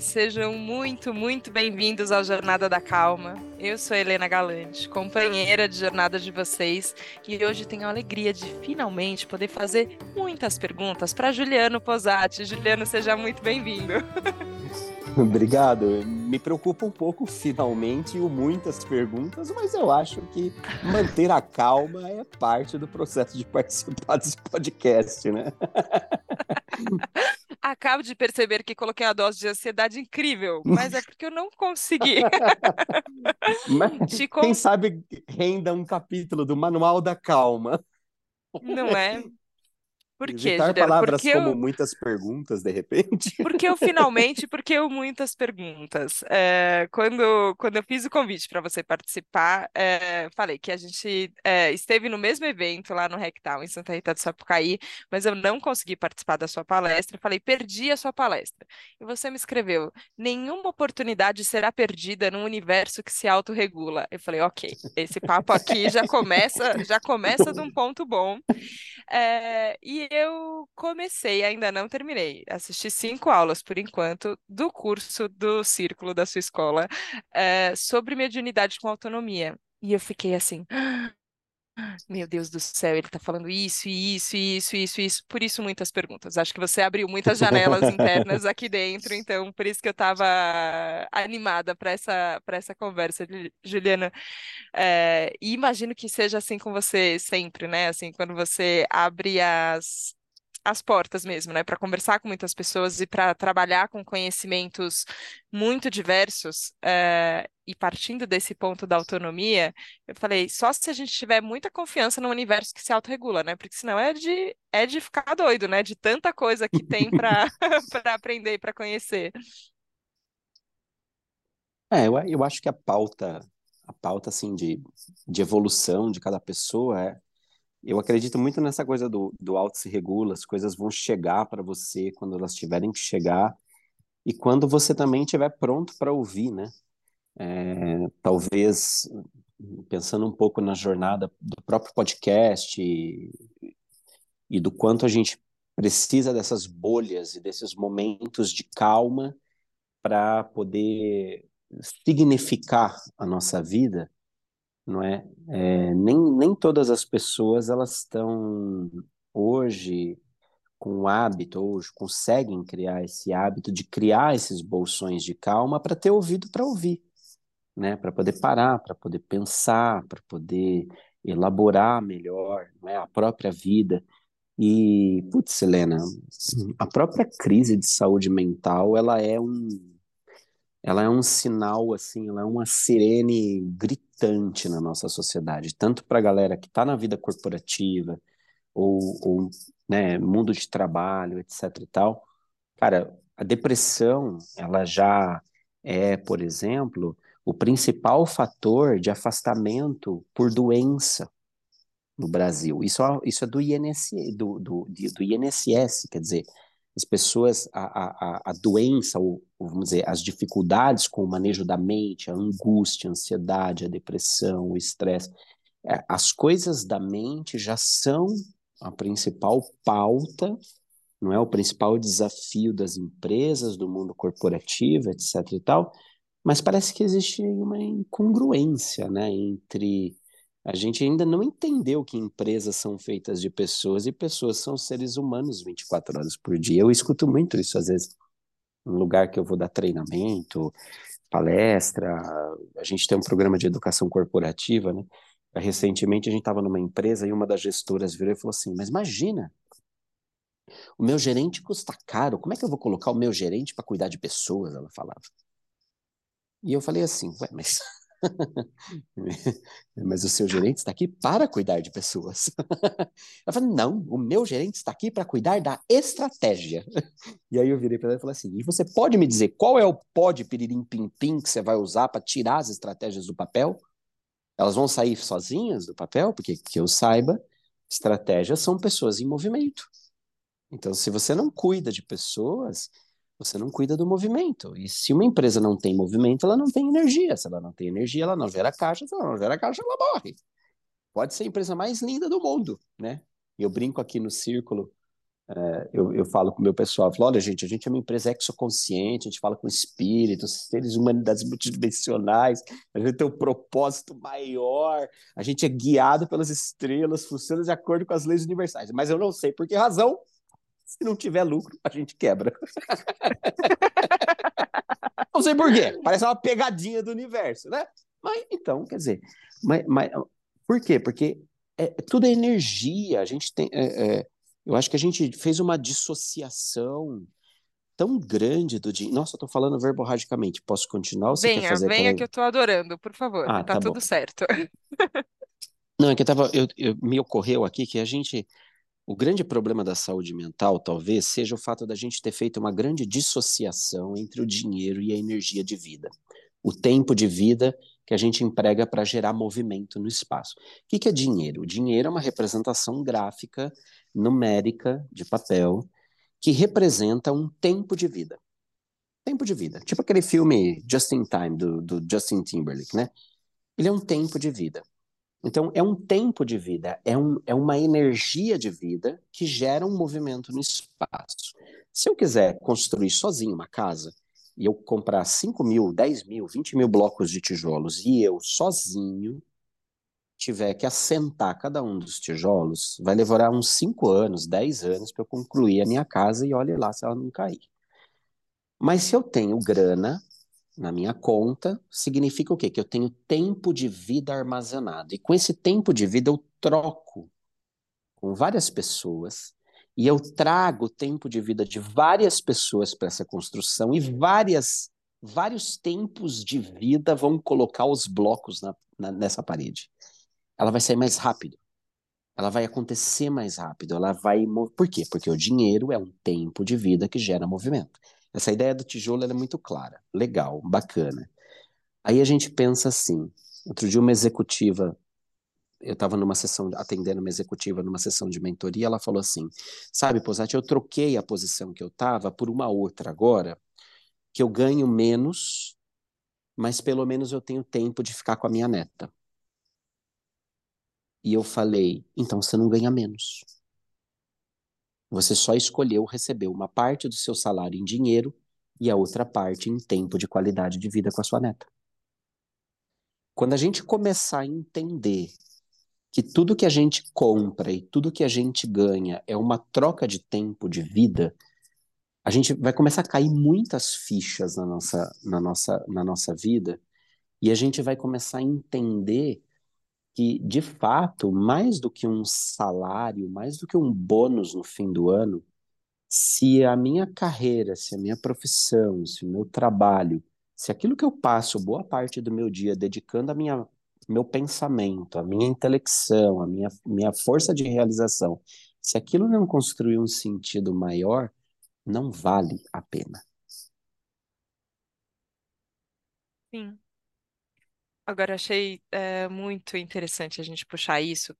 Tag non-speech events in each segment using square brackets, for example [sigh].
Sejam muito, muito bem-vindos ao Jornada da Calma. Eu sou Helena Galante, companheira de jornada de vocês, e hoje tenho a alegria de finalmente poder fazer muitas perguntas para Juliano Posati. Juliano, seja muito bem-vindo. [laughs] [laughs] Obrigado. Me preocupa um pouco, finalmente, o muitas perguntas, mas eu acho que manter a calma é parte do processo de participar desse podcast, né? [laughs] Acabo de perceber que coloquei a dose de ansiedade incrível, mas é porque eu não consegui. [laughs] mas, Quem sabe renda um capítulo do Manual da Calma. Não é? Por quê, Evitar Juliana? palavras Porque como eu, muitas perguntas, de repente. [laughs] porque eu finalmente, [laughs] porque eu muitas perguntas. É, quando, quando eu fiz o convite para você participar, é, falei que a gente é, esteve no mesmo evento lá no Rectal, em Santa Rita do Sapucaí, mas eu não consegui participar da sua palestra. Falei, perdi a sua palestra. E você me escreveu, nenhuma oportunidade será perdida num universo que se autorregula. Eu falei, ok, esse papo aqui já [laughs] começa, já começa de um ponto bom. E eu comecei, ainda não terminei. Assisti cinco aulas por enquanto do curso do Círculo da sua escola é, sobre mediunidade com autonomia. E eu fiquei assim. [gasps] Meu Deus do céu, ele está falando isso, isso, isso, isso, isso. Por isso, muitas perguntas. Acho que você abriu muitas janelas internas aqui dentro, então por isso que eu estava animada para essa, essa conversa, Ju- Juliana. É, e imagino que seja assim com você sempre, né? Assim, quando você abre as, as portas mesmo, né? Para conversar com muitas pessoas e para trabalhar com conhecimentos muito diversos, é, e partindo desse ponto da autonomia, eu falei, só se a gente tiver muita confiança no universo que se autorregula, né? Porque senão é de, é de ficar doido, né? De tanta coisa que tem [laughs] para [laughs] para aprender e para conhecer. É, eu, eu acho que a pauta, a pauta assim de, de evolução de cada pessoa é, eu acredito muito nessa coisa do, do auto se regula, as coisas vão chegar para você quando elas tiverem que chegar e quando você também estiver pronto para ouvir, né? É, talvez pensando um pouco na jornada do próprio podcast e, e do quanto a gente precisa dessas bolhas e desses momentos de calma para poder significar a nossa vida, não é? É, nem, nem todas as pessoas elas estão hoje com o hábito, hoje conseguem criar esse hábito de criar esses bolsões de calma para ter ouvido para ouvir, né? Para poder parar, para poder pensar, para poder elaborar melhor, é? A própria vida. E, putz, Helena, a própria crise de saúde mental, ela é um ela é um sinal, assim, ela é uma sirene gritante na nossa sociedade, tanto para a galera que está na vida corporativa ou, ou né, mundo de trabalho, etc e tal. Cara, a depressão, ela já é, por exemplo, o principal fator de afastamento por doença no Brasil. Isso, é- isso é do INSS, do, do, do INSS, quer dizer, as pessoas, a, a, a doença, ou, vamos dizer, as dificuldades com o manejo da mente, a angústia, a ansiedade, a depressão, o estresse, é, as coisas da mente já são a principal pauta, não é? O principal desafio das empresas, do mundo corporativo, etc e tal, mas parece que existe uma incongruência, né, entre a gente ainda não entendeu que empresas são feitas de pessoas e pessoas são seres humanos 24 horas por dia. Eu escuto muito isso às vezes em lugar que eu vou dar treinamento, palestra. A gente tem um programa de educação corporativa, né? Recentemente a gente estava numa empresa e uma das gestoras virou e falou assim: Mas imagina, o meu gerente custa caro, como é que eu vou colocar o meu gerente para cuidar de pessoas? Ela falava. E eu falei assim: Ué, mas. [laughs] Mas o seu gerente está aqui para cuidar de pessoas. [laughs] Ela falou: não, o meu gerente está aqui para cuidar da estratégia. [laughs] E aí eu virei para ela e falei assim: e você pode me dizer qual é o pó de piririm pim pim que você vai usar para tirar as estratégias do papel? Elas vão sair sozinhas do papel? Porque que eu saiba, estratégias são pessoas em movimento. Então, se você não cuida de pessoas, você não cuida do movimento. E se uma empresa não tem movimento, ela não tem energia. Se ela não tem energia, ela não gera caixa. Se ela não gera caixa, ela morre. Pode ser a empresa mais linda do mundo, né? Eu brinco aqui no círculo eu, eu falo com o meu pessoal, falo, olha, gente, a gente é uma empresa exoconsciente, a gente fala com espíritos, seres humanidades multidimensionais, a gente tem um propósito maior, a gente é guiado pelas estrelas, funciona de acordo com as leis universais. Mas eu não sei por que razão, se não tiver lucro, a gente quebra. [laughs] não sei por quê, parece uma pegadinha do universo, né? Mas então, quer dizer, mas, mas por quê? Porque é, tudo é energia, a gente tem. É, é, eu acho que a gente fez uma dissociação tão grande do dinheiro. Nossa, eu tô falando verborragicamente. Posso continuar você venha, fazer venha que eu tô adorando, por favor. Ah, tá, tá tudo certo. Não, é que eu tava, eu, eu, me ocorreu aqui que a gente, o grande problema da saúde mental, talvez, seja o fato da gente ter feito uma grande dissociação entre o dinheiro e a energia de vida. O tempo de vida que a gente emprega para gerar movimento no espaço. O que, que é dinheiro? O dinheiro é uma representação gráfica numérica de papel que representa um tempo de vida. Tempo de vida. Tipo aquele filme Just in Time, do, do Justin Timberlake, né? Ele é um tempo de vida. Então, é um tempo de vida, é, um, é uma energia de vida que gera um movimento no espaço. Se eu quiser construir sozinho uma casa e eu comprar 5 mil, 10 mil, 20 mil blocos de tijolos e eu sozinho tiver que assentar cada um dos tijolos, vai levar uns 5 anos, 10 anos para eu concluir a minha casa e olhe lá se ela não cair. Mas se eu tenho grana na minha conta, significa o quê? Que eu tenho tempo de vida armazenado. E com esse tempo de vida eu troco com várias pessoas e eu trago o tempo de vida de várias pessoas para essa construção e várias vários tempos de vida vão colocar os blocos na, na, nessa parede ela vai sair mais rápido. Ela vai acontecer mais rápido. Ela vai. Por quê? Porque o dinheiro é um tempo de vida que gera movimento. Essa ideia do tijolo é muito clara, legal, bacana. Aí a gente pensa assim. Outro dia, uma executiva, eu estava numa sessão, atendendo uma executiva numa sessão de mentoria, ela falou assim: Sabe, Posati, eu troquei a posição que eu estava por uma outra agora, que eu ganho menos, mas pelo menos eu tenho tempo de ficar com a minha neta. E eu falei: então você não ganha menos. Você só escolheu receber uma parte do seu salário em dinheiro e a outra parte em tempo de qualidade de vida com a sua neta. Quando a gente começar a entender que tudo que a gente compra e tudo que a gente ganha é uma troca de tempo de vida, a gente vai começar a cair muitas fichas na nossa, na nossa, na nossa vida e a gente vai começar a entender que, de fato, mais do que um salário, mais do que um bônus no fim do ano, se a minha carreira, se a minha profissão, se o meu trabalho, se aquilo que eu passo boa parte do meu dia dedicando a minha meu pensamento, a minha intelecção, a minha, minha força de realização, se aquilo não construir um sentido maior, não vale a pena. Sim. Agora, achei é, muito interessante a gente puxar isso,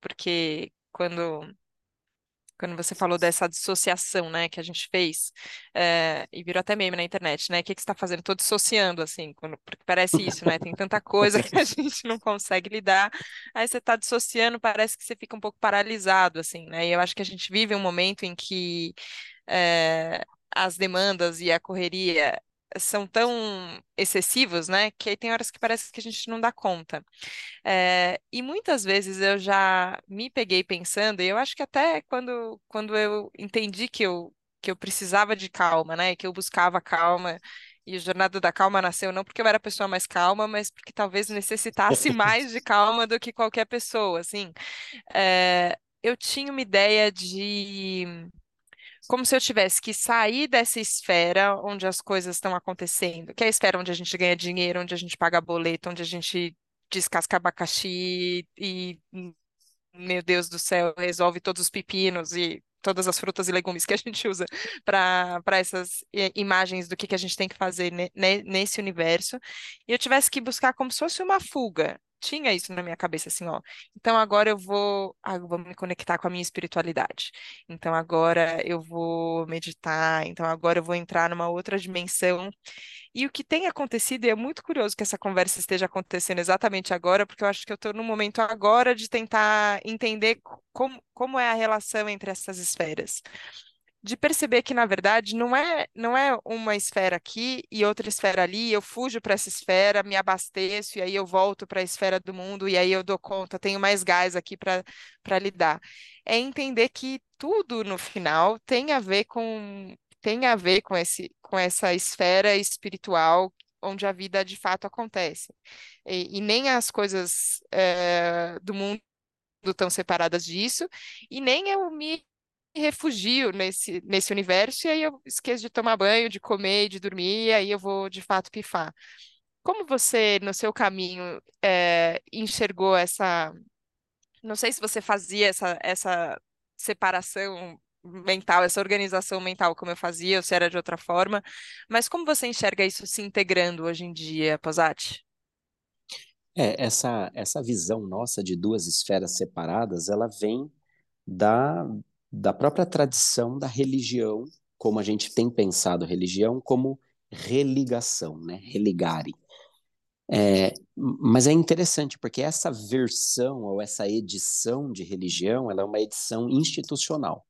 porque quando, quando você falou dessa dissociação, né, que a gente fez, é, e virou até meme na internet, né, o que, que você está fazendo? Estou dissociando, assim, quando, porque parece isso, né, tem tanta coisa que a [laughs] gente não consegue lidar, aí você está dissociando, parece que você fica um pouco paralisado, assim, né, e eu acho que a gente vive um momento em que é, as demandas e a correria são tão excessivos, né? Que aí tem horas que parece que a gente não dá conta. É, e muitas vezes eu já me peguei pensando, e eu acho que até quando, quando eu entendi que eu, que eu precisava de calma, né? Que eu buscava calma. E a Jornada da Calma nasceu não porque eu era a pessoa mais calma, mas porque talvez necessitasse [laughs] mais de calma do que qualquer pessoa, assim. É, eu tinha uma ideia de como se eu tivesse que sair dessa esfera onde as coisas estão acontecendo, que é a esfera onde a gente ganha dinheiro, onde a gente paga boleto, onde a gente descasca abacaxi e, meu Deus do céu, resolve todos os pepinos e todas as frutas e legumes que a gente usa [laughs] para essas imagens do que, que a gente tem que fazer ne, nesse universo, e eu tivesse que buscar como se fosse uma fuga tinha isso na minha cabeça, assim, ó. Então agora eu vou, ah, eu vou me conectar com a minha espiritualidade. Então agora eu vou meditar. Então agora eu vou entrar numa outra dimensão. E o que tem acontecido, e é muito curioso que essa conversa esteja acontecendo exatamente agora, porque eu acho que eu estou no momento agora de tentar entender como, como é a relação entre essas esferas de perceber que, na verdade, não é, não é uma esfera aqui e outra esfera ali, eu fujo para essa esfera, me abasteço e aí eu volto para a esfera do mundo e aí eu dou conta, tenho mais gás aqui para lidar. É entender que tudo no final tem a ver com tem a ver com esse com essa esfera espiritual onde a vida de fato acontece. E, e nem as coisas é, do mundo estão separadas disso, e nem eu me refugio nesse, nesse universo, e aí eu esqueço de tomar banho, de comer, de dormir, e aí eu vou de fato pifar. Como você, no seu caminho, é, enxergou essa. Não sei se você fazia essa, essa separação mental, essa organização mental como eu fazia, ou se era de outra forma, mas como você enxerga isso se integrando hoje em dia, Posati? É, essa, essa visão nossa de duas esferas separadas, ela vem da, da própria tradição da religião, como a gente tem pensado religião, como religação, né? Religare. É, mas é interessante porque essa versão ou essa edição de religião, ela é uma edição institucional.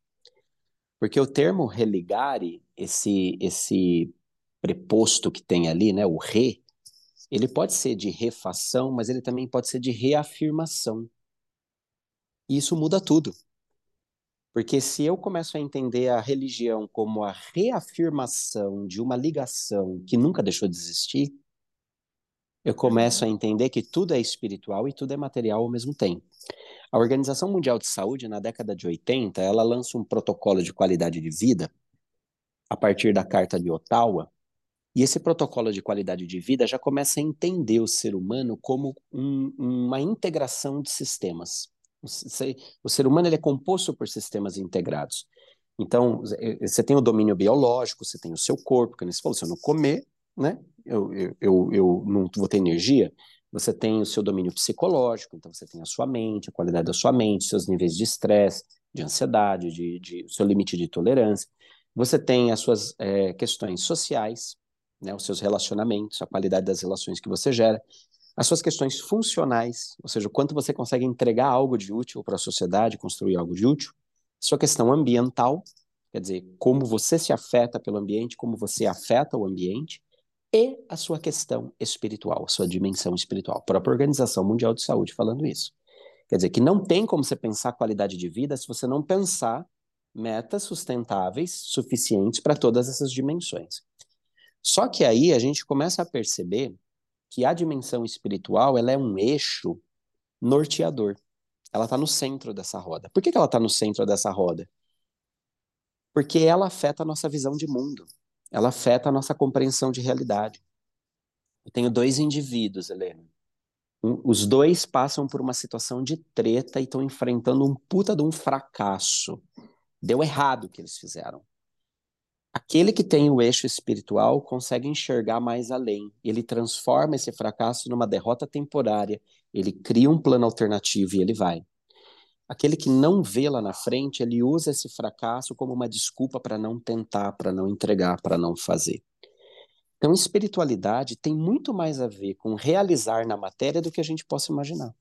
Porque o termo religare, esse esse preposto que tem ali, né, o re, ele pode ser de refação, mas ele também pode ser de reafirmação. E isso muda tudo. Porque se eu começo a entender a religião como a reafirmação de uma ligação que nunca deixou de existir, eu começo a entender que tudo é espiritual e tudo é material ao mesmo tempo. A Organização Mundial de Saúde, na década de 80, ela lança um protocolo de qualidade de vida a partir da Carta de Ottawa, e esse protocolo de qualidade de vida já começa a entender o ser humano como um, uma integração de sistemas. O ser humano ele é composto por sistemas integrados. Então, você tem o domínio biológico, você tem o seu corpo, que você falou, se eu não comer, né, eu, eu, eu, eu não vou ter energia. Você tem o seu domínio psicológico, então você tem a sua mente, a qualidade da sua mente, seus níveis de estresse, de ansiedade, de, de seu limite de tolerância. Você tem as suas é, questões sociais, né, os seus relacionamentos, a qualidade das relações que você gera as suas questões funcionais, ou seja, o quanto você consegue entregar algo de útil para a sociedade, construir algo de útil, sua questão ambiental, quer dizer, como você se afeta pelo ambiente, como você afeta o ambiente, e a sua questão espiritual, a sua dimensão espiritual. A própria Organização Mundial de Saúde falando isso. Quer dizer, que não tem como você pensar qualidade de vida se você não pensar metas sustentáveis suficientes para todas essas dimensões. Só que aí a gente começa a perceber que a dimensão espiritual ela é um eixo norteador. Ela está no centro dessa roda. Por que, que ela está no centro dessa roda? Porque ela afeta a nossa visão de mundo. Ela afeta a nossa compreensão de realidade. Eu tenho dois indivíduos, Helena. Um, os dois passam por uma situação de treta e estão enfrentando um puta de um fracasso. Deu errado o que eles fizeram. Aquele que tem o eixo espiritual consegue enxergar mais além. Ele transforma esse fracasso numa derrota temporária. Ele cria um plano alternativo e ele vai. Aquele que não vê lá na frente, ele usa esse fracasso como uma desculpa para não tentar, para não entregar, para não fazer. Então, espiritualidade tem muito mais a ver com realizar na matéria do que a gente possa imaginar.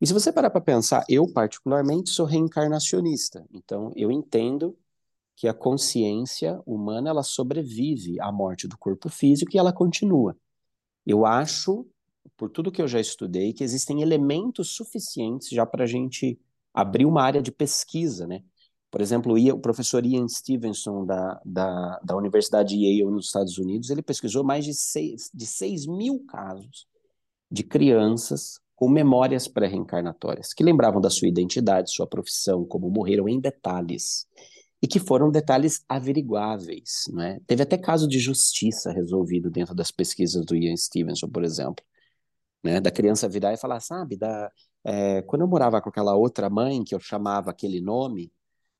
E se você parar para pensar, eu particularmente sou reencarnacionista, então eu entendo que a consciência humana ela sobrevive à morte do corpo físico e ela continua. Eu acho, por tudo que eu já estudei, que existem elementos suficientes já para a gente abrir uma área de pesquisa, né? Por exemplo, o professor Ian Stevenson, da, da, da Universidade Yale, nos Estados Unidos, ele pesquisou mais de 6, de 6 mil casos de crianças com memórias pré-reencarnatórias, que lembravam da sua identidade, sua profissão, como morreram em detalhes e que foram detalhes averiguáveis. Né? Teve até caso de justiça resolvido dentro das pesquisas do Ian Stevenson, por exemplo. Né? Da criança virar e falar, sabe, da, é, quando eu morava com aquela outra mãe que eu chamava aquele nome,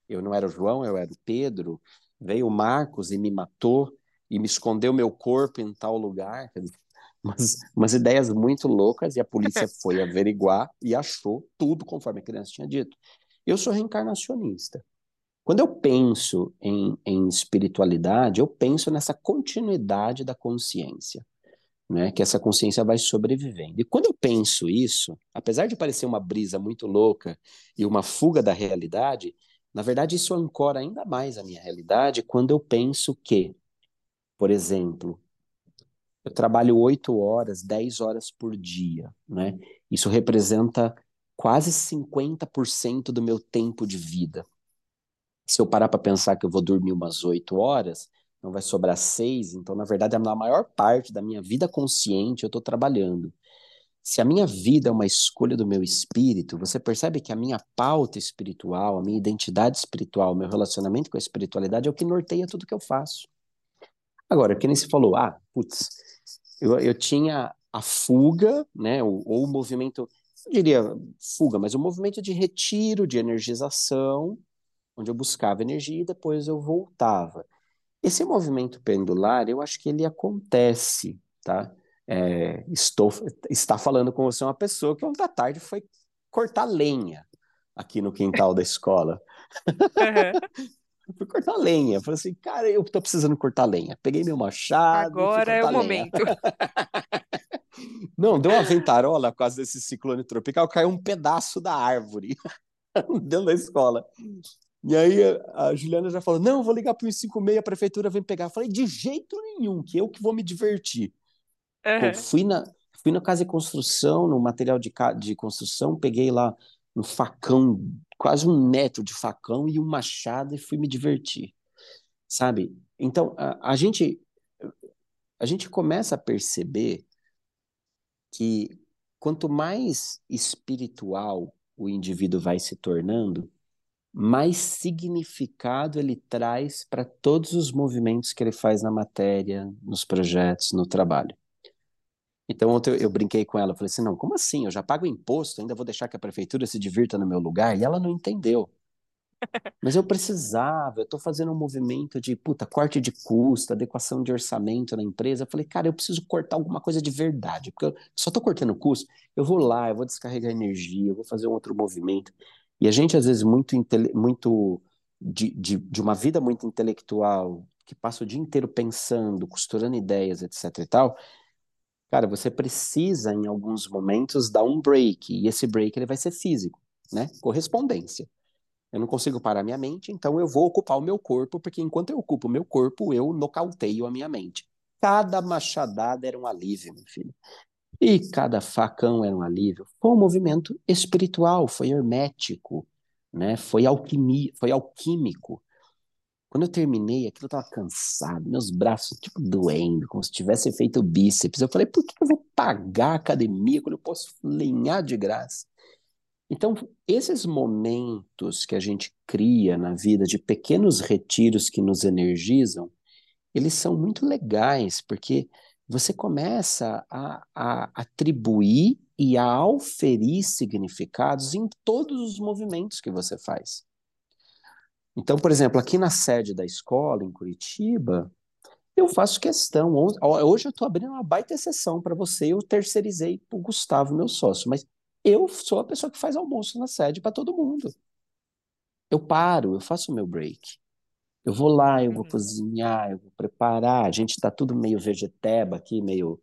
eu não era o João, eu era o Pedro, veio o Marcos e me matou e me escondeu meu corpo em tal lugar. [laughs] umas, umas ideias muito loucas e a polícia [laughs] foi averiguar e achou tudo conforme a criança tinha dito. Eu sou reencarnacionista. Quando eu penso em, em espiritualidade, eu penso nessa continuidade da consciência, né? Que essa consciência vai sobrevivendo. E quando eu penso isso, apesar de parecer uma brisa muito louca e uma fuga da realidade, na verdade isso ancora ainda mais a minha realidade quando eu penso que, por exemplo, eu trabalho oito horas, dez horas por dia, né? Isso representa quase 50% do meu tempo de vida. Se eu parar para pensar que eu vou dormir umas oito horas, não vai sobrar seis, então, na verdade, a maior parte da minha vida consciente eu estou trabalhando. Se a minha vida é uma escolha do meu espírito, você percebe que a minha pauta espiritual, a minha identidade espiritual, meu relacionamento com a espiritualidade é o que norteia tudo que eu faço. Agora, que nem se falou, ah, putz, eu, eu tinha a fuga, né, ou, ou o movimento, eu diria fuga, mas o movimento de retiro, de energização, onde eu buscava energia e depois eu voltava. Esse movimento pendular, eu acho que ele acontece, tá? É, estou está falando com você uma pessoa que ontem à tarde foi cortar lenha aqui no quintal da escola. Uhum. [laughs] fui cortar lenha. Falei assim, cara, eu tô precisando cortar lenha. Peguei meu machado. Agora é o lenha. momento. [laughs] Não, deu uma ventarola por causa desse ciclone tropical, caiu um pedaço da árvore [laughs] dentro da escola. E aí a Juliana já falou: não, vou ligar para o 156, a prefeitura vem pegar. Eu falei, de jeito nenhum, que eu que vou me divertir. Uhum. Pô, fui, na, fui na casa de construção, no material de, de construção, peguei lá um facão, quase um metro de facão e um machado e fui me divertir. Sabe? Então, a, a gente a gente começa a perceber que quanto mais espiritual o indivíduo vai se tornando, mais significado ele traz para todos os movimentos que ele faz na matéria, nos projetos, no trabalho. Então, ontem eu, eu brinquei com ela, falei assim: não, como assim? Eu já pago imposto, ainda vou deixar que a prefeitura se divirta no meu lugar? E ela não entendeu. [laughs] Mas eu precisava, eu estou fazendo um movimento de puta, corte de custo, adequação de orçamento na empresa. Eu falei, cara, eu preciso cortar alguma coisa de verdade, porque eu só estou cortando custo. Eu vou lá, eu vou descarregar energia, eu vou fazer um outro movimento. E a gente, às vezes, muito, muito de, de, de uma vida muito intelectual, que passa o dia inteiro pensando, costurando ideias, etc e tal, cara, você precisa, em alguns momentos, dar um break. E esse break ele vai ser físico, né? Correspondência. Eu não consigo parar minha mente, então eu vou ocupar o meu corpo, porque enquanto eu ocupo o meu corpo, eu nocauteio a minha mente. Cada machadada era um alívio, meu filho. E cada facão era um alívio. Foi um movimento espiritual, foi hermético, né? Foi alquimia, foi alquímico. Quando eu terminei, aquilo estava cansado, meus braços tipo doendo, como se tivesse feito bíceps. Eu falei, por que eu vou pagar a academia quando eu posso lenhar de graça? Então, esses momentos que a gente cria na vida de pequenos retiros que nos energizam, eles são muito legais, porque você começa a, a atribuir e a auferir significados em todos os movimentos que você faz. Então, por exemplo, aqui na sede da escola, em Curitiba, eu faço questão. Hoje eu estou abrindo uma baita exceção para você. Eu terceirizei para o Gustavo, meu sócio, mas eu sou a pessoa que faz almoço na sede para todo mundo. Eu paro, eu faço o meu break. Eu vou lá, eu vou uhum. cozinhar, eu vou preparar. A gente tá tudo meio vegeteba aqui, meio,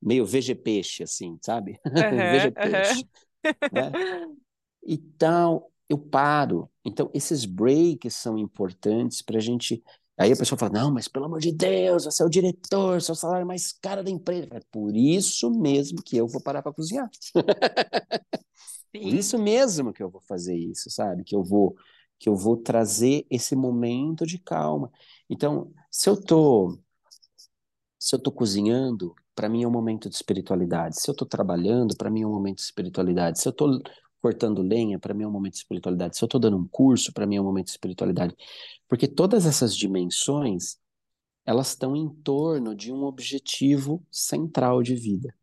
meio vegepeixe, assim, sabe? [laughs] Uhum, vegepeixe. Uhum. Né? [laughs] Então, eu paro. Então, esses breaks são importantes para a gente. Aí a pessoa fala: não, mas pelo amor de Deus, você é o diretor, seu salário é mais caro da empresa. É por isso mesmo que eu vou parar para cozinhar. [laughs] Por isso mesmo que eu vou fazer isso, sabe? Que eu vou que eu vou trazer esse momento de calma. Então, se eu tô se eu tô cozinhando, para mim é um momento de espiritualidade. Se eu tô trabalhando, para mim é um momento de espiritualidade. Se eu tô cortando lenha, para mim é um momento de espiritualidade. Se eu tô dando um curso, para mim é um momento de espiritualidade. Porque todas essas dimensões, elas estão em torno de um objetivo central de vida.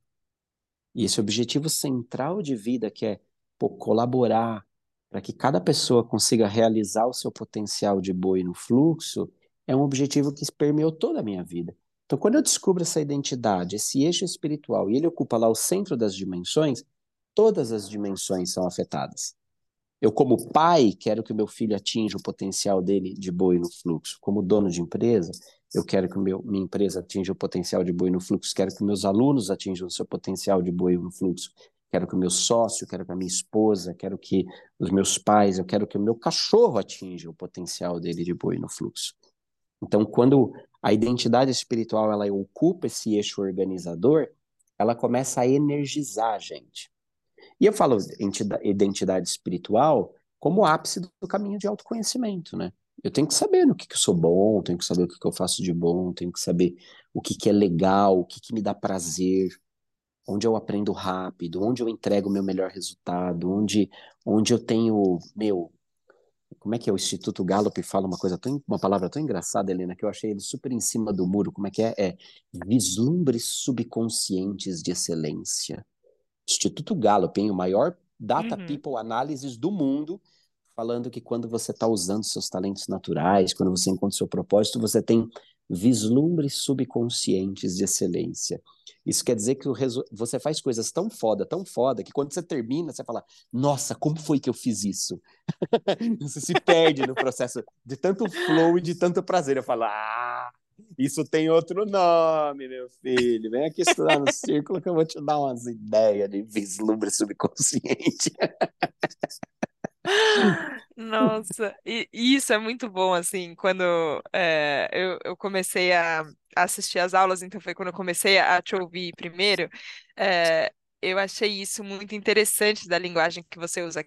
E esse objetivo central de vida que é pô, colaborar, para que cada pessoa consiga realizar o seu potencial de boi no fluxo, é um objetivo que permeou toda a minha vida. Então, quando eu descubro essa identidade, esse eixo espiritual, e ele ocupa lá o centro das dimensões, todas as dimensões são afetadas. Eu, como pai, quero que o meu filho atinja o potencial dele de boi no fluxo. Como dono de empresa, eu quero que meu, minha empresa atinja o potencial de boi no fluxo. Quero que meus alunos atinjam o seu potencial de boi no fluxo. Quero que o meu sócio, quero que a minha esposa, quero que os meus pais, eu quero que o meu cachorro atinja o potencial dele de boi no fluxo. Então, quando a identidade espiritual ela ocupa esse eixo organizador, ela começa a energizar a gente. E eu falo identidade espiritual como ápice do caminho de autoconhecimento, né? Eu tenho que saber no que, que eu sou bom, tenho que saber o que, que eu faço de bom, tenho que saber o que, que é legal, o que, que me dá prazer, onde eu aprendo rápido, onde eu entrego o meu melhor resultado, onde, onde eu tenho, meu, como é que é o Instituto Gallup fala uma coisa tão, uma palavra tão engraçada, Helena, que eu achei ele super em cima do muro, como é que é? É vislumbres subconscientes de excelência. Instituto Gallup, hein, o maior data uhum. people analysis do mundo, falando que quando você está usando seus talentos naturais, quando você encontra o seu propósito, você tem vislumbres subconscientes de excelência. Isso quer dizer que você faz coisas tão foda, tão foda, que quando você termina, você fala: Nossa, como foi que eu fiz isso? [laughs] você se perde no processo de tanto flow e de tanto prazer. Eu falo: Ah, isso tem outro nome, meu filho. Vem aqui estudar no círculo que eu vou te dar umas ideias de vislumbre subconsciente. [laughs] Nossa, e isso é muito bom, assim, quando é, eu, eu comecei a assistir as aulas, então foi quando eu comecei a te ouvir primeiro, é, eu achei isso muito interessante da linguagem que você usa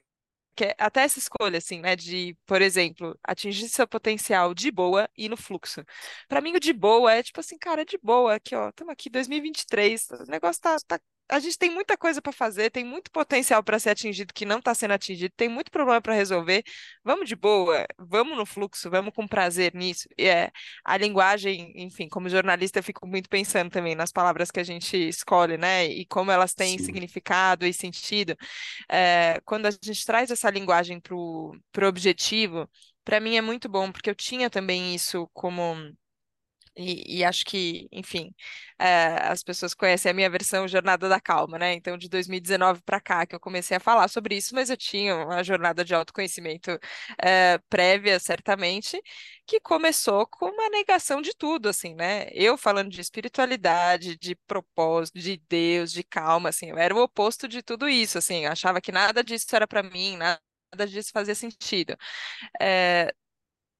que é até essa escolha, assim, né, de, por exemplo, atingir seu potencial de boa e no fluxo. Para mim, o de boa é tipo assim, cara, de boa, aqui, ó, estamos aqui 2023, o negócio tá, tá a gente tem muita coisa para fazer, tem muito potencial para ser atingido que não está sendo atingido, tem muito problema para resolver. Vamos de boa, vamos no fluxo, vamos com prazer nisso. E é a linguagem, enfim, como jornalista, eu fico muito pensando também nas palavras que a gente escolhe, né? E como elas têm Sim. significado e sentido. É, quando a gente traz essa linguagem para o objetivo, para mim é muito bom, porque eu tinha também isso como e, e, acho que, enfim, é, as pessoas conhecem a minha versão Jornada da Calma, né? Então, de 2019 para cá, que eu comecei a falar sobre isso, mas eu tinha uma jornada de autoconhecimento é, prévia, certamente, que começou com uma negação de tudo, assim, né? Eu falando de espiritualidade, de propósito, de Deus, de calma, assim, eu era o oposto de tudo isso, assim, achava que nada disso era para mim, nada disso fazia sentido. É,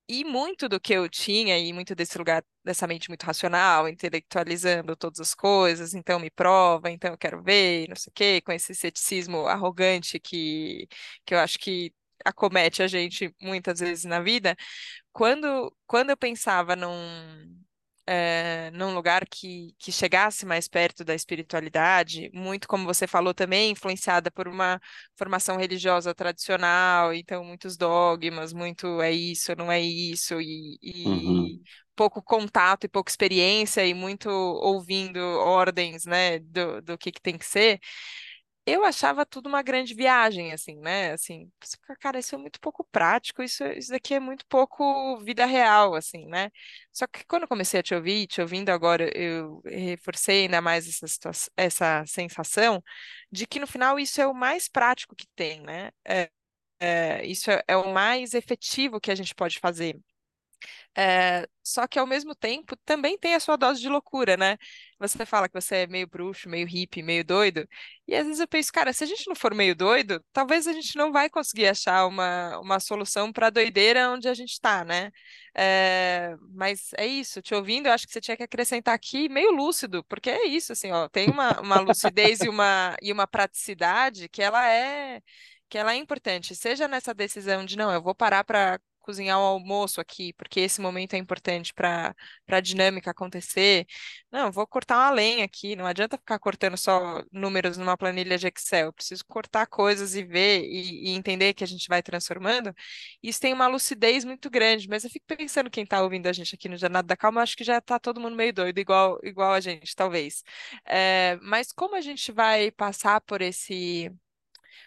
e muito do que eu tinha, e muito desse lugar, dessa mente muito racional, intelectualizando todas as coisas, então me prova, então eu quero ver, não sei o quê, com esse ceticismo arrogante que, que eu acho que acomete a gente muitas vezes na vida, quando, quando eu pensava num, é, num lugar que, que chegasse mais perto da espiritualidade, muito como você falou também, influenciada por uma formação religiosa tradicional, então muitos dogmas, muito é isso, não é isso, e, e uhum. pouco contato e pouca experiência, e muito ouvindo ordens, né, do, do que, que tem que ser eu achava tudo uma grande viagem, assim, né? Assim, cara, isso é muito pouco prático, isso, isso daqui é muito pouco vida real, assim, né? Só que quando eu comecei a te ouvir, te ouvindo agora, eu reforcei ainda mais essa, situação, essa sensação de que no final isso é o mais prático que tem, né? É, é, isso é, é o mais efetivo que a gente pode fazer. É, só que ao mesmo tempo também tem a sua dose de loucura, né? Você fala que você é meio bruxo, meio hippie, meio doido, e às vezes eu penso, cara, se a gente não for meio doido, talvez a gente não vai conseguir achar uma, uma solução para a doideira onde a gente está, né? É, mas é isso, te ouvindo, eu acho que você tinha que acrescentar aqui meio lúcido, porque é isso, assim, ó, tem uma, uma lucidez e uma, e uma praticidade que ela é que ela é importante, seja nessa decisão de não, eu vou parar para cozinhar o almoço aqui, porque esse momento é importante para a dinâmica acontecer. Não, vou cortar uma lenha aqui, não adianta ficar cortando só números numa planilha de Excel, preciso cortar coisas e ver e, e entender que a gente vai transformando. Isso tem uma lucidez muito grande, mas eu fico pensando quem está ouvindo a gente aqui no Jornada da Calma, acho que já está todo mundo meio doido, igual, igual a gente, talvez. É, mas como a gente vai passar por esse,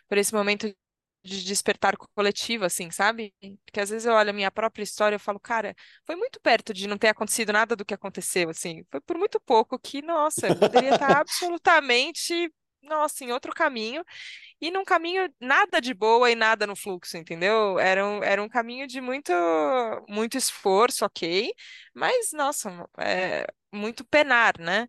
por esse momento de despertar coletivo, assim, sabe? Porque às vezes eu olho a minha própria história e falo, cara, foi muito perto de não ter acontecido nada do que aconteceu, assim. Foi por muito pouco que, nossa, eu poderia estar [laughs] absolutamente, nossa, em outro caminho. E num caminho nada de boa e nada no fluxo, entendeu? Era um, era um caminho de muito, muito esforço, ok, mas, nossa, é, muito penar, né?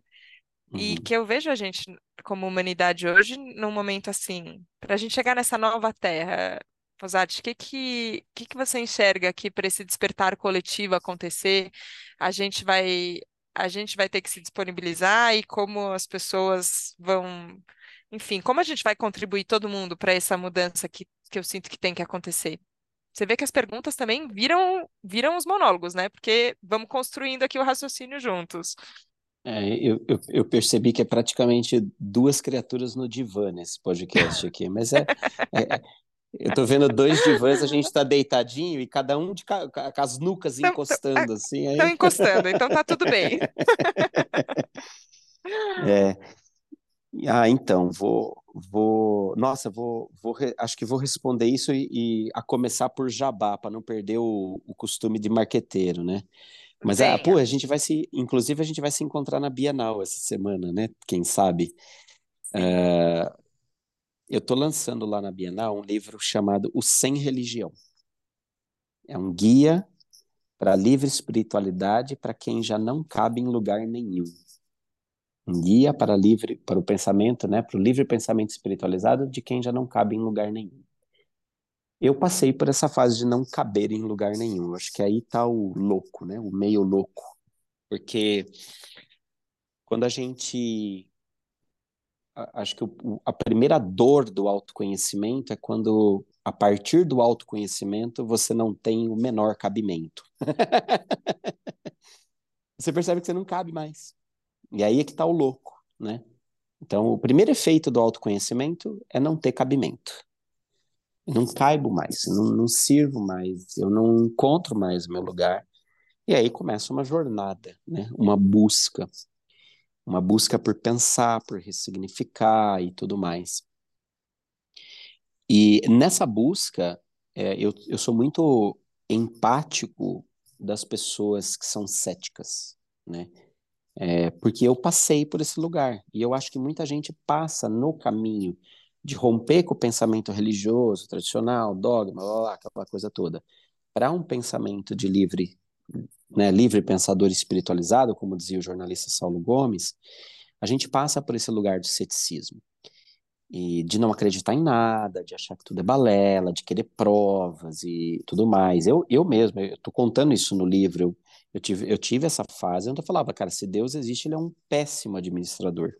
E Uhum. que eu vejo a gente como humanidade hoje num momento assim, para a gente chegar nessa nova terra, Posati, o que que, que que você enxerga aqui para esse despertar coletivo acontecer? A gente vai a gente vai ter que se disponibilizar e como as pessoas vão, enfim, como a gente vai contribuir todo mundo para essa mudança que, que eu sinto que tem que acontecer? Você vê que as perguntas também viram viram os monólogos, né? Porque vamos construindo aqui o raciocínio juntos. É, eu, eu, eu percebi que é praticamente duas criaturas no divã nesse podcast aqui, mas é, é, é- eu tô vendo dois divãs, a gente tá deitadinho e cada um de ca- com as nucas encostando assim, Estão aí encostando, então tá tudo bem. [laughs] é, ah, então vou vou, nossa, vou, vou acho que vou responder isso e, e a começar por jabá para não perder o, o costume de marqueteiro, né? Mas ah, pô, a gente vai se, inclusive a gente vai se encontrar na Bienal essa semana, né? Quem sabe? Sim. Eu tô lançando lá na Bienal um livro chamado O Sem Religião. É um guia para livre espiritualidade para quem já não cabe em lugar nenhum. Um guia para livre para o pensamento, né, para o livre pensamento espiritualizado de quem já não cabe em lugar nenhum. Eu passei por essa fase de não caber em lugar nenhum. Acho que aí tá o louco, né, o meio louco, porque quando a gente acho que a primeira dor do autoconhecimento é quando a partir do autoconhecimento você não tem o menor cabimento. [laughs] Você percebe que você não cabe mais. E aí é que tá o louco, né? Então, o primeiro efeito do autoconhecimento é não ter cabimento. Eu não caibo mais, não, não sirvo mais, eu não encontro mais o meu lugar. E aí começa uma jornada, né? Uma busca, uma busca por pensar, por ressignificar e tudo mais. E nessa busca, é, eu, eu sou muito empático das pessoas que são céticas, né? É, porque eu passei por esse lugar e eu acho que muita gente passa no caminho de romper com o pensamento religioso, tradicional, dogma, blá, blá, aquela coisa toda, para um pensamento de livre, né, livre pensador espiritualizado, como dizia o jornalista Saulo Gomes, a gente passa por esse lugar de ceticismo e de não acreditar em nada, de achar que tudo é balela, de querer provas e tudo mais. Eu, eu mesmo, eu tô contando isso no livro, eu, eu tive, eu tive essa fase onde eu falava, cara, se Deus existe, ele é um péssimo administrador.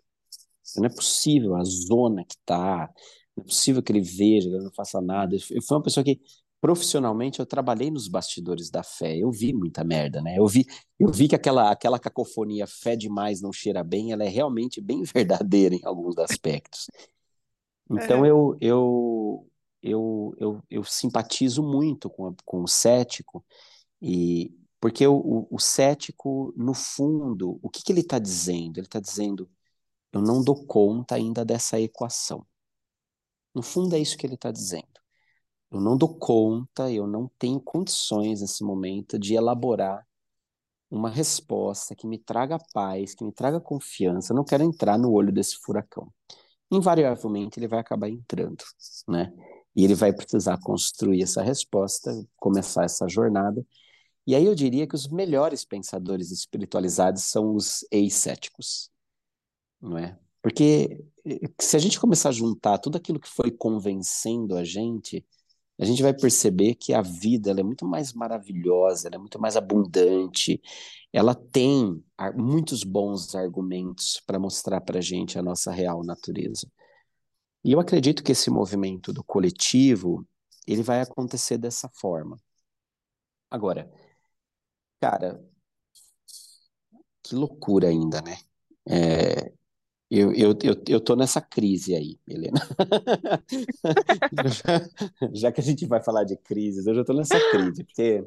Não é possível a zona que tá, não é possível que ele veja, que ele não faça nada. Eu fui uma pessoa que, profissionalmente, eu trabalhei nos bastidores da fé, eu vi muita merda, né? Eu vi, eu vi que aquela, aquela cacofonia fé demais não cheira bem, ela é realmente bem [laughs] verdadeira em alguns aspectos. Então Aham. eu, eu, eu, eu, eu simpatizo muito com, a- com o cético, e porque o, o, o cético, no fundo, o que, que ele está dizendo? Ele está dizendo, eu não dou conta ainda dessa equação. No fundo é isso que ele está dizendo. Eu não dou conta, eu não tenho condições nesse momento de elaborar uma resposta que me traga paz, que me traga confiança. Eu não quero entrar no olho desse furacão invariavelmente ele vai acabar entrando, né? E ele vai precisar construir essa resposta, começar essa jornada. E aí eu diria que os melhores pensadores espiritualizados são os ex-céticos, não é? Porque eh, se a gente começar a juntar tudo aquilo que foi convencendo a gente, a gente vai perceber que a vida é muito mais maravilhosa, ela é muito mais abundante, ela tem muitos bons argumentos para mostrar para a gente a nossa real natureza. E eu acredito que esse movimento do coletivo, ele vai acontecer dessa forma. Agora, cara, que loucura ainda, né? É, eu, eu, eu, eu tô nessa crise aí, Helena. Já, [laughs] já que a gente vai falar de crises, eu já tô nessa crise, porque,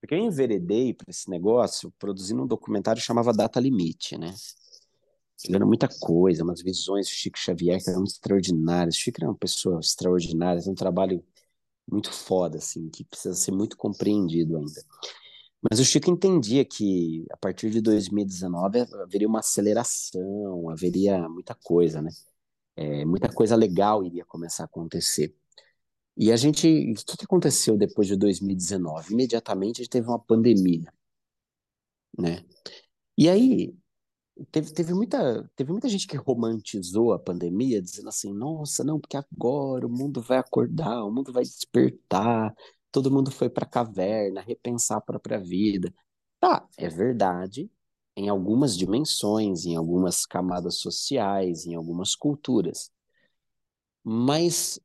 porque eu enveredei para esse negócio produzindo um documentário que chamava Data Limite, né? Ele muita coisa, umas visões do Chico Xavier que eram extraordinárias. O Chico era uma pessoa extraordinária, é um trabalho muito foda, assim, que precisa ser muito compreendido ainda. Mas o Chico entendia que a partir de 2019 haveria uma aceleração, haveria muita coisa, né? É, muita coisa legal iria começar a acontecer. E a gente, o que aconteceu depois de 2019? Imediatamente a gente teve uma pandemia, né? E aí teve, teve muita, teve muita gente que romantizou a pandemia, dizendo assim, nossa, não, porque agora o mundo vai acordar, o mundo vai despertar, todo mundo foi para caverna, repensar a própria vida. Tá, é verdade, em algumas dimensões, em algumas camadas sociais, em algumas culturas. Mas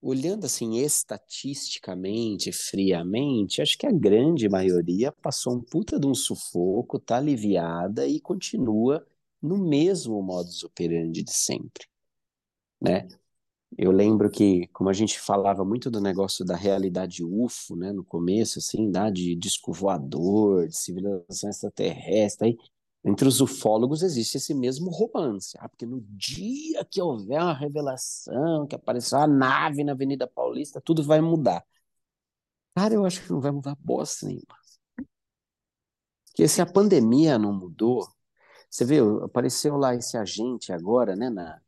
olhando assim estatisticamente, friamente, acho que a grande maioria passou um puta de um sufoco, tá aliviada e continua no mesmo modus operandi de sempre, né? Eu lembro que, como a gente falava muito do negócio da realidade UFO, né, no começo, assim, da, de disco voador, de civilização extraterrestre, aí, entre os ufólogos existe esse mesmo romance. Ah, porque no dia que houver uma revelação, que aparecer uma nave na Avenida Paulista, tudo vai mudar. Cara, eu acho que não vai mudar bosta nenhuma. Porque se a pandemia não mudou, você vê, apareceu lá esse agente agora, né, na,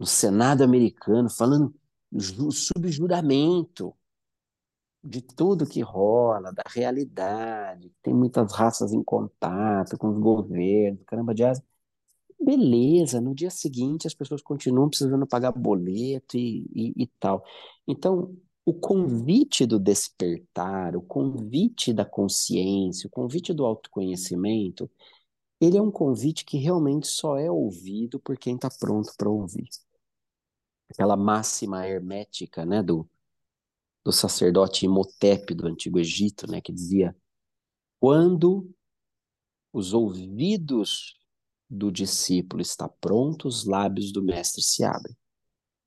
no Senado americano, falando sobre juramento de tudo que rola, da realidade, tem muitas raças em contato com os governos, caramba de asa. Beleza, no dia seguinte as pessoas continuam precisando pagar boleto e, e, e tal. Então, o convite do despertar, o convite da consciência, o convite do autoconhecimento, ele é um convite que realmente só é ouvido por quem está pronto para ouvir aquela máxima hermética, né, do, do sacerdote Imhotep do Antigo Egito, né, que dizia: quando os ouvidos do discípulo está prontos, os lábios do mestre se abrem.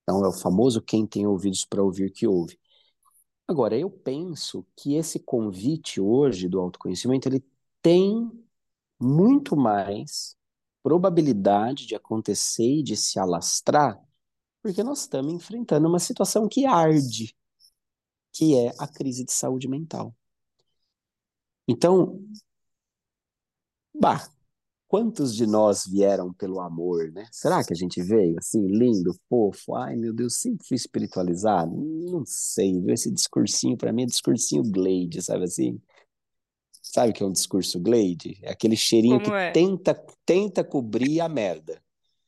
Então é o famoso quem tem ouvidos para ouvir que ouve. Agora, eu penso que esse convite hoje do autoconhecimento, ele tem muito mais probabilidade de acontecer e de se alastrar porque nós estamos enfrentando uma situação que arde, que é a crise de saúde mental. Então, bah, quantos de nós vieram pelo amor, né? Será que a gente veio assim, lindo, fofo? Ai, meu Deus, sempre fui espiritualizado? Não sei, viu? Esse discursinho, para mim, é discursinho Glade, sabe assim? Sabe o que é um discurso Glade? É aquele cheirinho Como que é? tenta, tenta cobrir a merda.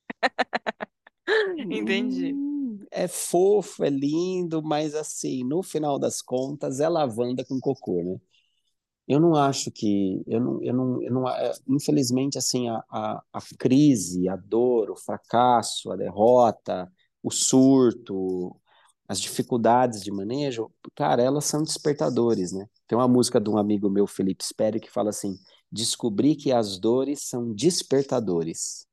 [laughs] [laughs] Entendi. Hum, é fofo, é lindo, mas assim, no final das contas, é lavanda com cocô, né? Eu não acho que, eu não, eu não, eu não é, infelizmente, assim, a, a, a crise, a dor, o fracasso, a derrota, o surto, as dificuldades de manejo, cara, elas são despertadores, né? Tem uma música de um amigo meu, Felipe Speri, que fala assim: descobri que as dores são despertadores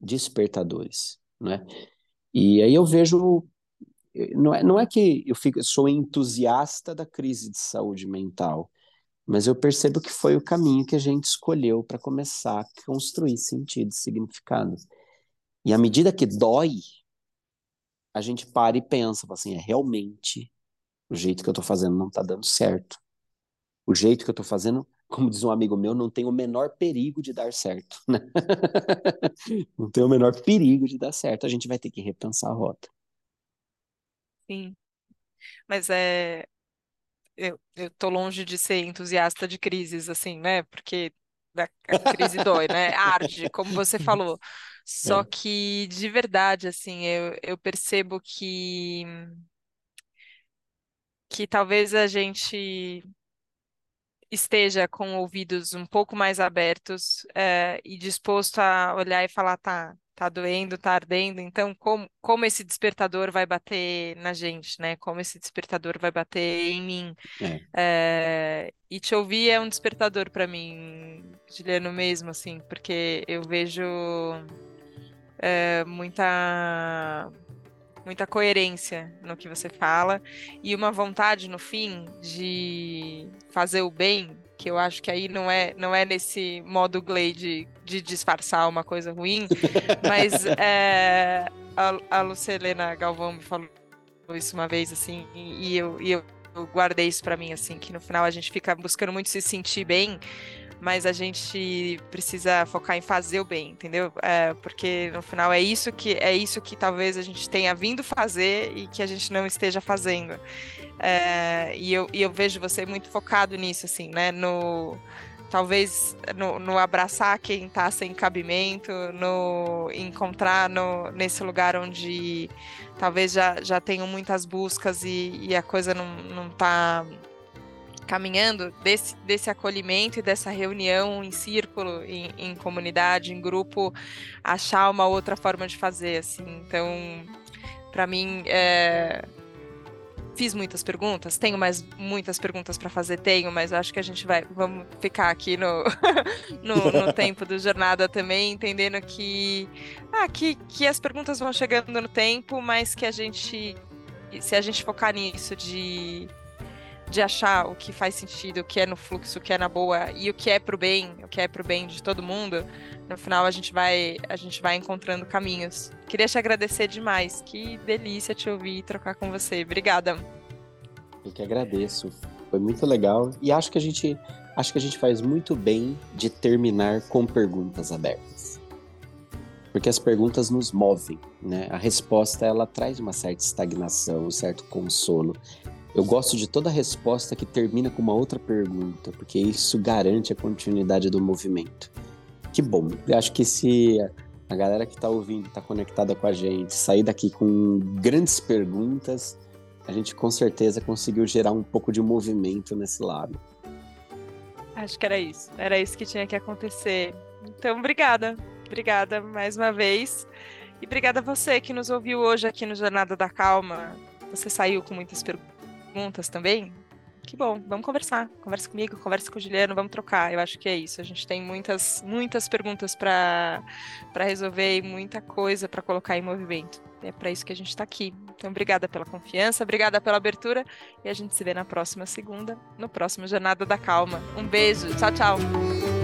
despertadores, né? E aí eu vejo, não é, não é que eu fico, sou entusiasta da crise de saúde mental, mas eu percebo que foi o caminho que a gente escolheu para começar a construir sentido, significado. E à medida que dói, a gente para e pensa, assim, é realmente o jeito que eu estou fazendo não está dando certo. O jeito que eu estou fazendo como diz um amigo meu, não tem o menor perigo de dar certo. Né? [laughs] não tem o menor perigo de dar certo. A gente vai ter que repensar a rota. Sim. Mas é. Eu, eu tô longe de ser entusiasta de crises, assim, né? Porque a, crise dói, né? [laughs] Arde, como você falou. Só É, que, de verdade, assim, eu, eu percebo que, que talvez a gente esteja com ouvidos um pouco mais abertos, eh, e disposto a olhar e falar, tá, tá doendo, tá ardendo, então como, como esse despertador vai bater na gente, né? Como esse despertador vai bater em mim. é, Eh, e te ouvir é um despertador para mim, Juliano, mesmo, assim, porque eu vejo eh, muita muita coerência no que você fala e uma vontade no fim de fazer o bem que eu acho que aí não é, não é nesse modo Glade de disfarçar uma coisa ruim, [laughs] mas é, a, a Lucelena Galvão me falou isso uma vez, assim, e eu, e eu, eu guardei isso para mim, assim, que no final a gente fica buscando muito se sentir bem, mas a gente precisa focar em fazer o bem, entendeu? É, porque no final é isso que é isso que talvez a gente tenha vindo fazer e que a gente não esteja fazendo. É, e, eu, e eu vejo você muito focado nisso, assim, né? No talvez no, no abraçar quem está sem cabimento, no encontrar no, nesse lugar onde talvez já, já tenham muitas buscas e, e a coisa não, não tá caminhando desse, desse acolhimento e dessa reunião em círculo, em, em comunidade, em grupo, achar uma outra forma de fazer, assim. Então, para mim, é... fiz muitas perguntas, tenho mais muitas perguntas para fazer, tenho, mas acho que a gente vai, vamos ficar aqui no, [laughs] no, no, [laughs] tempo do jornada também, entendendo que, ah, que, que as perguntas vão chegando no tempo, mas que a gente, se a gente focar nisso de de achar o que faz sentido, o que é no fluxo, o que é na boa e o que é pro bem, o que é pro bem de todo mundo, no final a gente vai a gente vai encontrando caminhos. Queria te agradecer demais. Que delícia te ouvir e trocar com você. Obrigada. Eu que agradeço. Foi muito legal e acho que a gente acho que a gente faz muito bem de terminar com perguntas abertas. Porque as perguntas nos movem, né? A resposta ela traz uma certa estagnação, um certo consolo. Eu gosto de toda resposta que termina com uma outra pergunta, porque isso garante a continuidade do movimento. Que bom. Eu acho que se a galera que está ouvindo, está conectada com a gente, sair daqui com grandes perguntas, a gente com certeza conseguiu gerar um pouco de movimento nesse lado. Acho que era isso. Era isso que tinha que acontecer. Então, obrigada. Obrigada mais uma vez. E obrigada a você que nos ouviu hoje aqui no Jornada da Calma. Você saiu com muitas perguntas perguntas também, que bom, vamos conversar. Conversa comigo, conversa com o Juliano, vamos trocar. Eu acho que é isso. A gente tem muitas, muitas perguntas para resolver e muita coisa para colocar em movimento. É para isso que a gente está aqui. Então, obrigada pela confiança, obrigada pela abertura e a gente se vê na próxima segunda, no próximo Jornada da Calma. Um beijo, tchau, tchau.